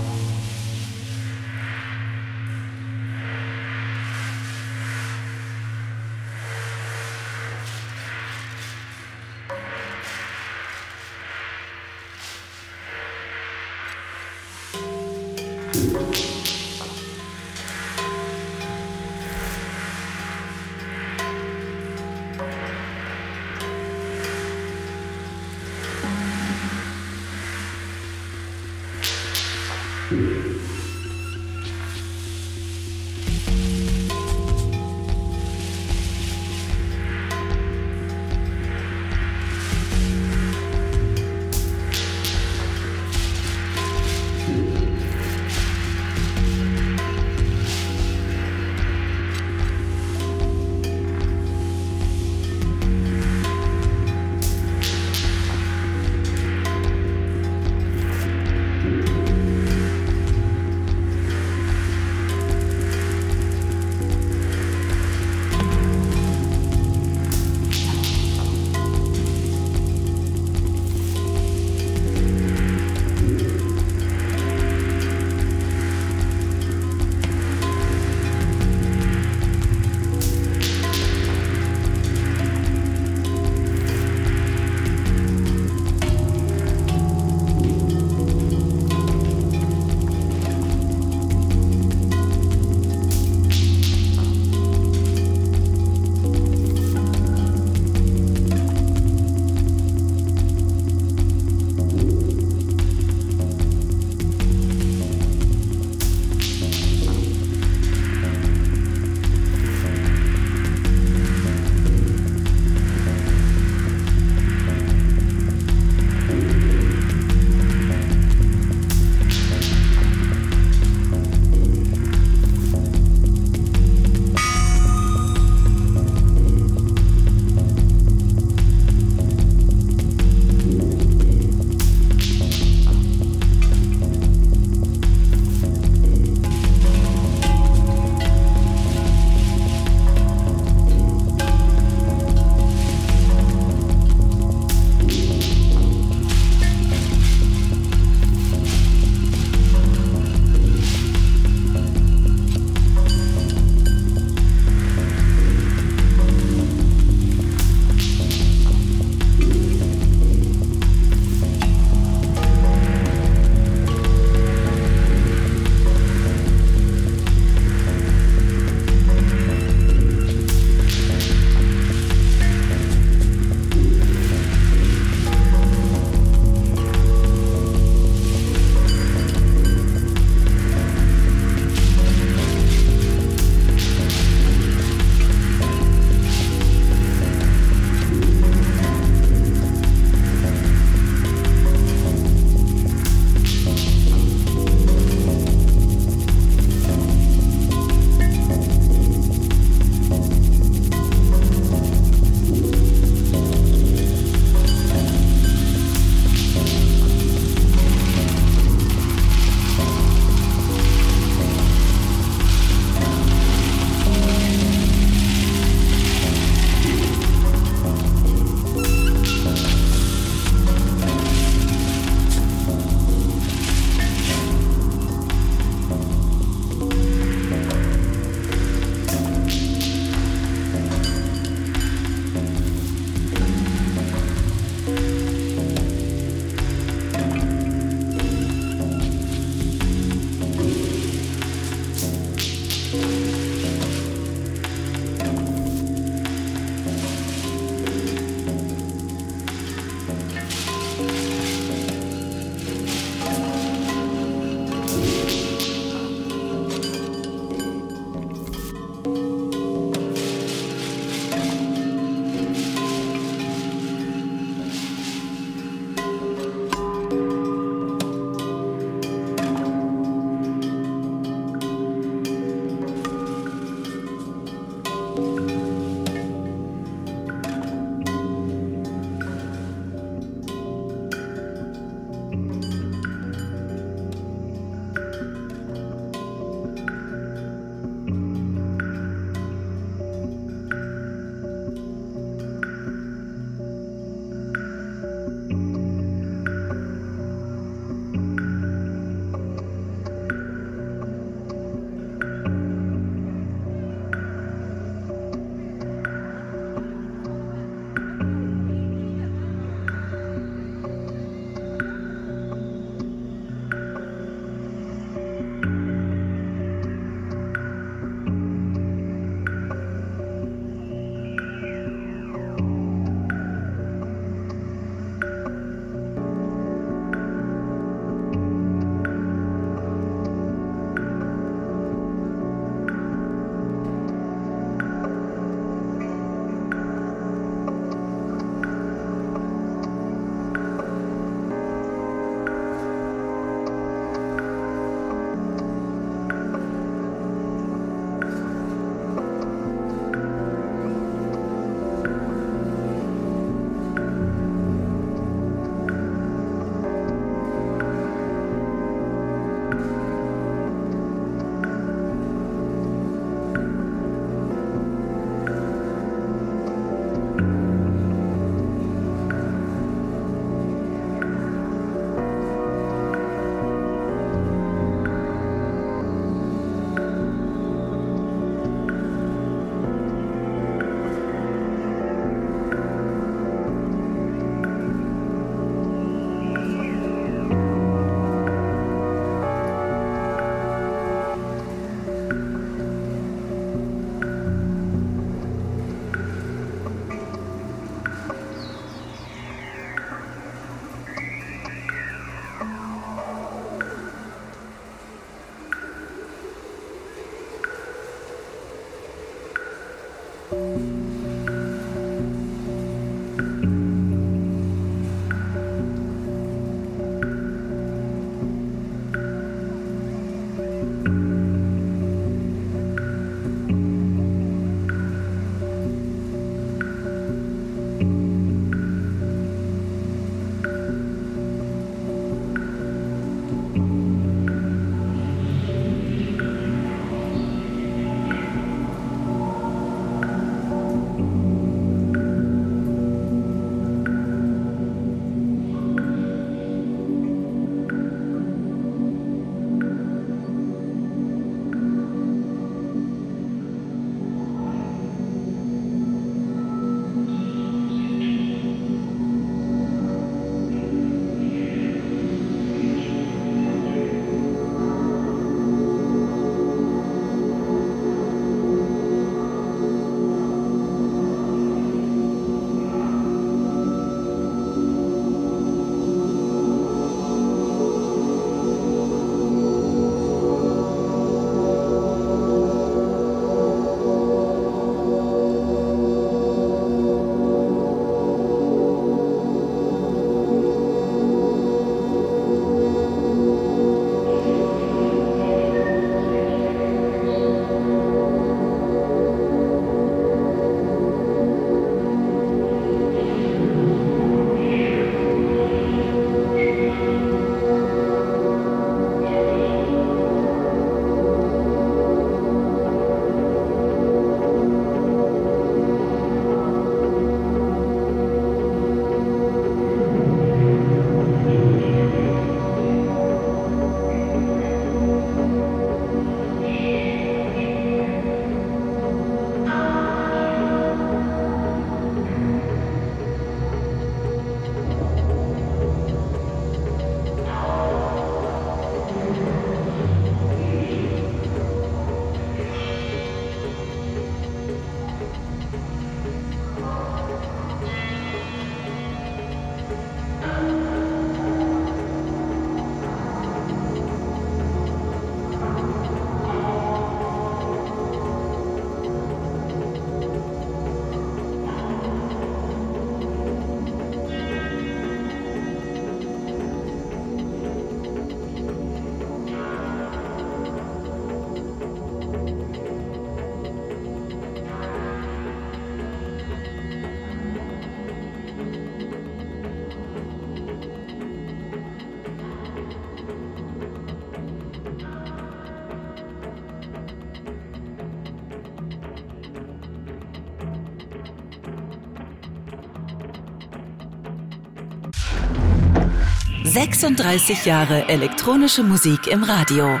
36 Jahre elektronische Musik im Radio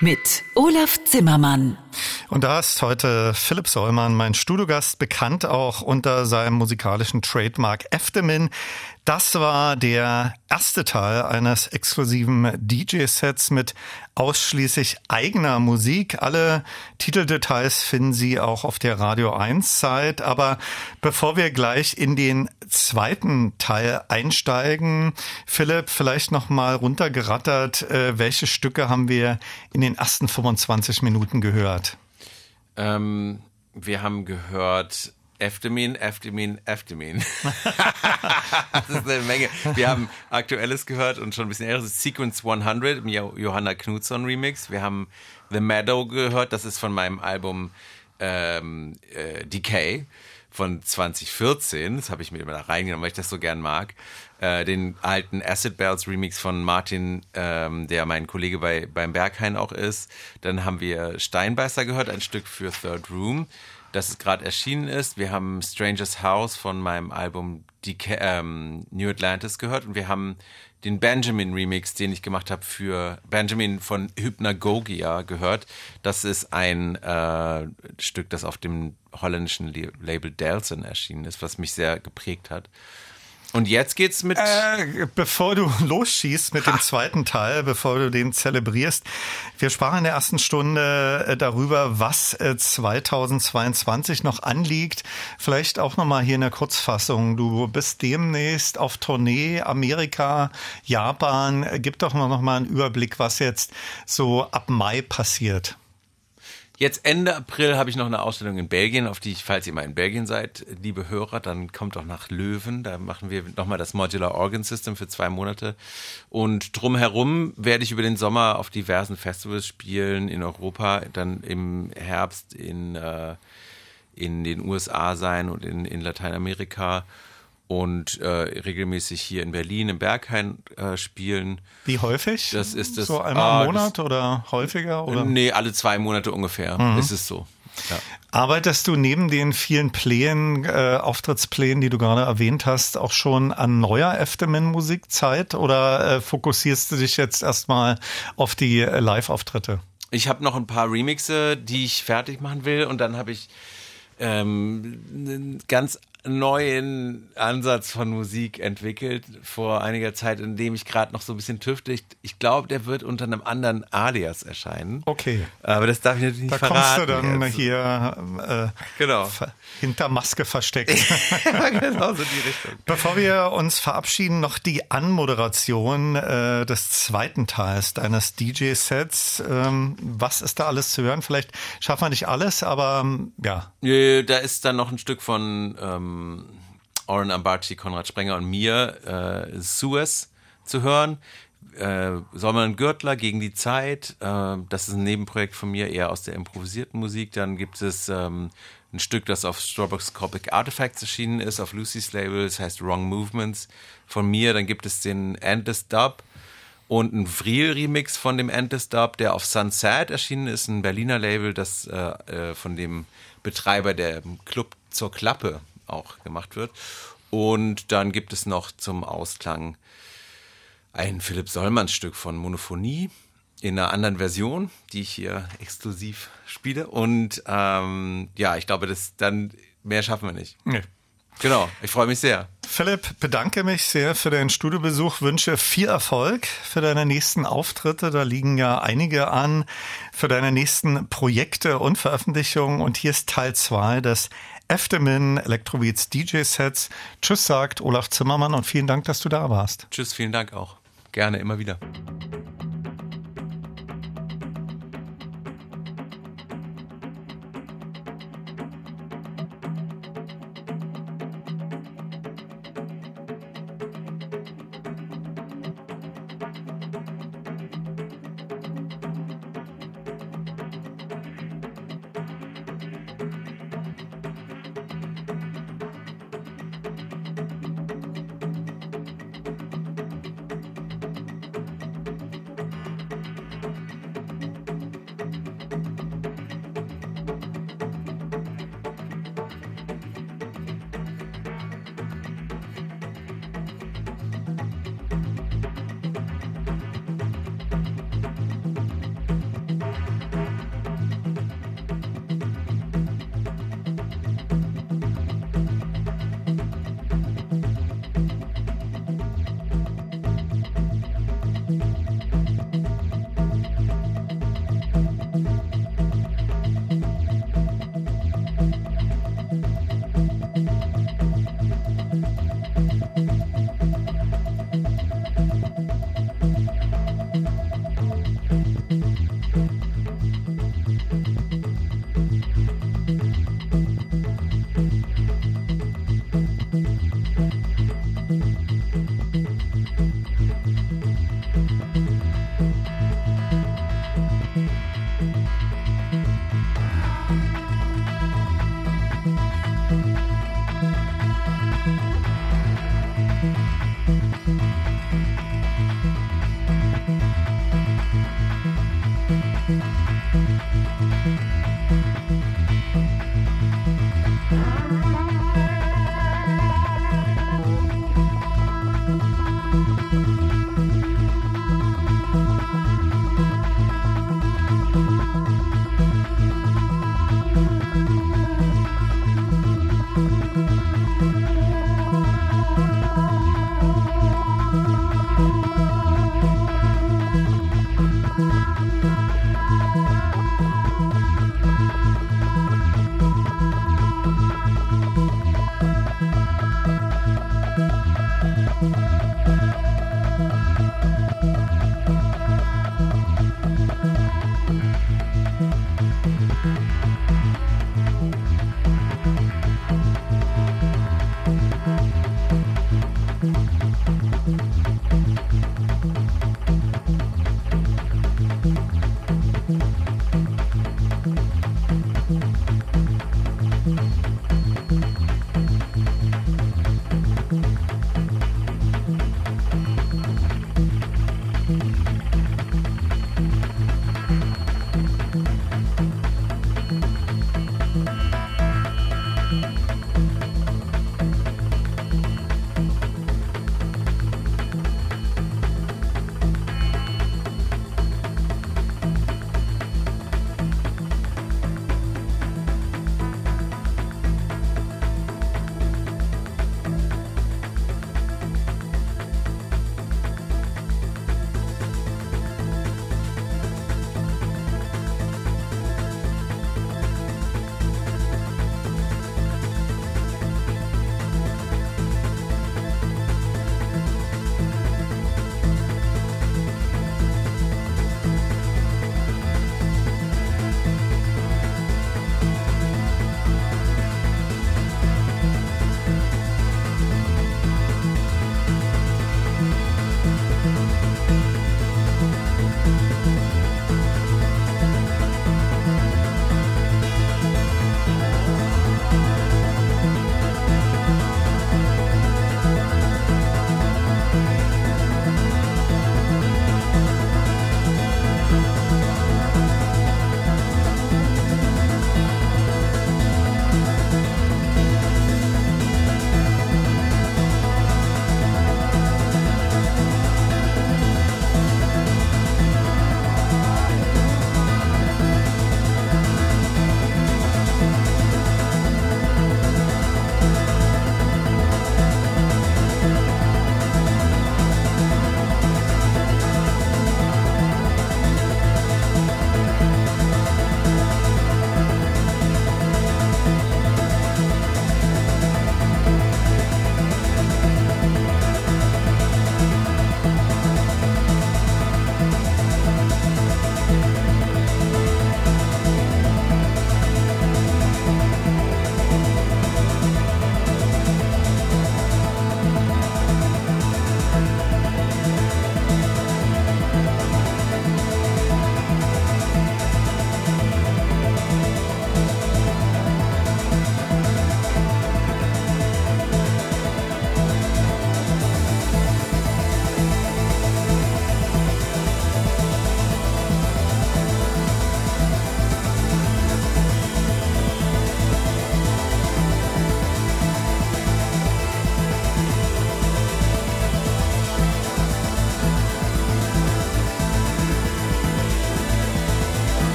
mit Olaf Zimmermann. Und da ist heute Philipp Sollmann, mein Studiogast, bekannt auch unter seinem musikalischen Trademark Eftemin. Das war der erste Teil eines exklusiven DJ-Sets mit ausschließlich eigener Musik. Alle Titeldetails finden Sie auch auf der Radio 1 Zeit. Aber bevor wir gleich in den zweiten Teil einsteigen, Philipp, vielleicht noch mal runtergerattert, äh, welche Stücke haben wir in den ersten 25 Minuten gehört? Ähm, wir haben gehört Eftemin, Eftemin, Eftemin. das ist eine Menge. Wir haben Aktuelles gehört und schon ein bisschen älteres. Sequence 100 im Johanna Knudson Remix. Wir haben The Meadow gehört. Das ist von meinem Album ähm, äh, Decay von 2014. Das habe ich mir immer da reingenommen, weil ich das so gern mag. Äh, den alten Acid Bells Remix von Martin, ähm, der mein Kollege bei, beim Berghain auch ist. Dann haben wir Steinbeißer gehört, ein Stück für Third Room dass es gerade erschienen ist. Wir haben Stranger's House von meinem Album Deca ähm, New Atlantis gehört und wir haben den Benjamin Remix, den ich gemacht habe für Benjamin von Hypnagogia gehört. Das ist ein äh, Stück, das auf dem holländischen Label Delson erschienen ist, was mich sehr geprägt hat. Und jetzt geht's mit. Äh, bevor du losschießt mit ha. dem zweiten Teil, bevor du den zelebrierst, wir sprachen in der ersten Stunde äh, darüber, was 2022 äh, noch anliegt. Vielleicht auch nochmal hier in der Kurzfassung. Du bist demnächst auf Tournee, Amerika, Japan. Gib doch noch mal einen Überblick, was jetzt so ab Mai passiert. Jetzt Ende April habe ich noch eine Ausstellung in Belgien, auf die ich, falls ihr mal in Belgien seid, liebe Hörer, dann kommt doch nach Löwen. Da machen wir nochmal das Modular Organ System für zwei Monate. Und drumherum werde ich über den Sommer auf diversen Festivals spielen in Europa, dann im Herbst in, äh, in den USA sein und in, in Lateinamerika und äh, regelmäßig hier in Berlin im Berghain äh, spielen. Wie häufig? Das ist das. So einmal ah, im Monat das, oder häufiger? Oder? Nee, alle zwei Monate ungefähr. Mhm. Ist es so. Ja. Arbeitest du neben den vielen Plänen, äh, Auftrittsplänen, die du gerade erwähnt hast, auch schon an neuer Eftemin-Musikzeit oder äh, fokussierst du dich jetzt erstmal auf die äh, Live-Auftritte? Ich habe noch ein paar Remixe, die ich fertig machen will und dann habe ich ähm, einen ganz neuen Ansatz von Musik entwickelt vor einiger Zeit, in dem ich gerade noch so ein bisschen tüfte. Ich, ich glaube, der wird unter einem anderen Alias erscheinen. Okay. Aber das darf ich natürlich nicht da verraten. Da kommst du dann jetzt. hier äh, genau. hinter Maske versteckt. genau so die Richtung. Bevor wir uns verabschieden, noch die Anmoderation äh, des zweiten Teils deines DJ-Sets. Ähm, was ist da alles zu hören? Vielleicht schaffen wir nicht alles, aber ähm, ja. Da ist dann noch ein Stück von ähm, Oren Ambachi, Konrad Sprenger und mir äh, Suez zu hören. Äh, Sommer Gürtler gegen die Zeit. Äh, das ist ein Nebenprojekt von mir, eher aus der improvisierten Musik. Dann gibt es ähm, ein Stück, das auf Stroboscopic Artifacts erschienen ist, auf Lucy's Label, das heißt Wrong Movements von mir. Dann gibt es den Endless Dub und ein Vril-Remix von dem Endless Dub, der auf Sunset erschienen ist, ein Berliner Label, das äh, von dem Betreiber der Club zur Klappe auch gemacht wird. Und dann gibt es noch zum Ausklang ein Philipp Sollmanns Stück von Monophonie in einer anderen Version, die ich hier exklusiv spiele. Und ähm, ja, ich glaube, das dann mehr schaffen wir nicht. Nee. Genau, ich freue mich sehr. Philipp, bedanke mich sehr für deinen Studiobesuch, wünsche viel Erfolg für deine nächsten Auftritte. Da liegen ja einige an für deine nächsten Projekte und Veröffentlichungen. Und hier ist Teil zwei des Eftemin Electrobeats DJ Sets. Tschüss, sagt Olaf Zimmermann und vielen Dank, dass du da warst. Tschüss, vielen Dank auch. Gerne, immer wieder.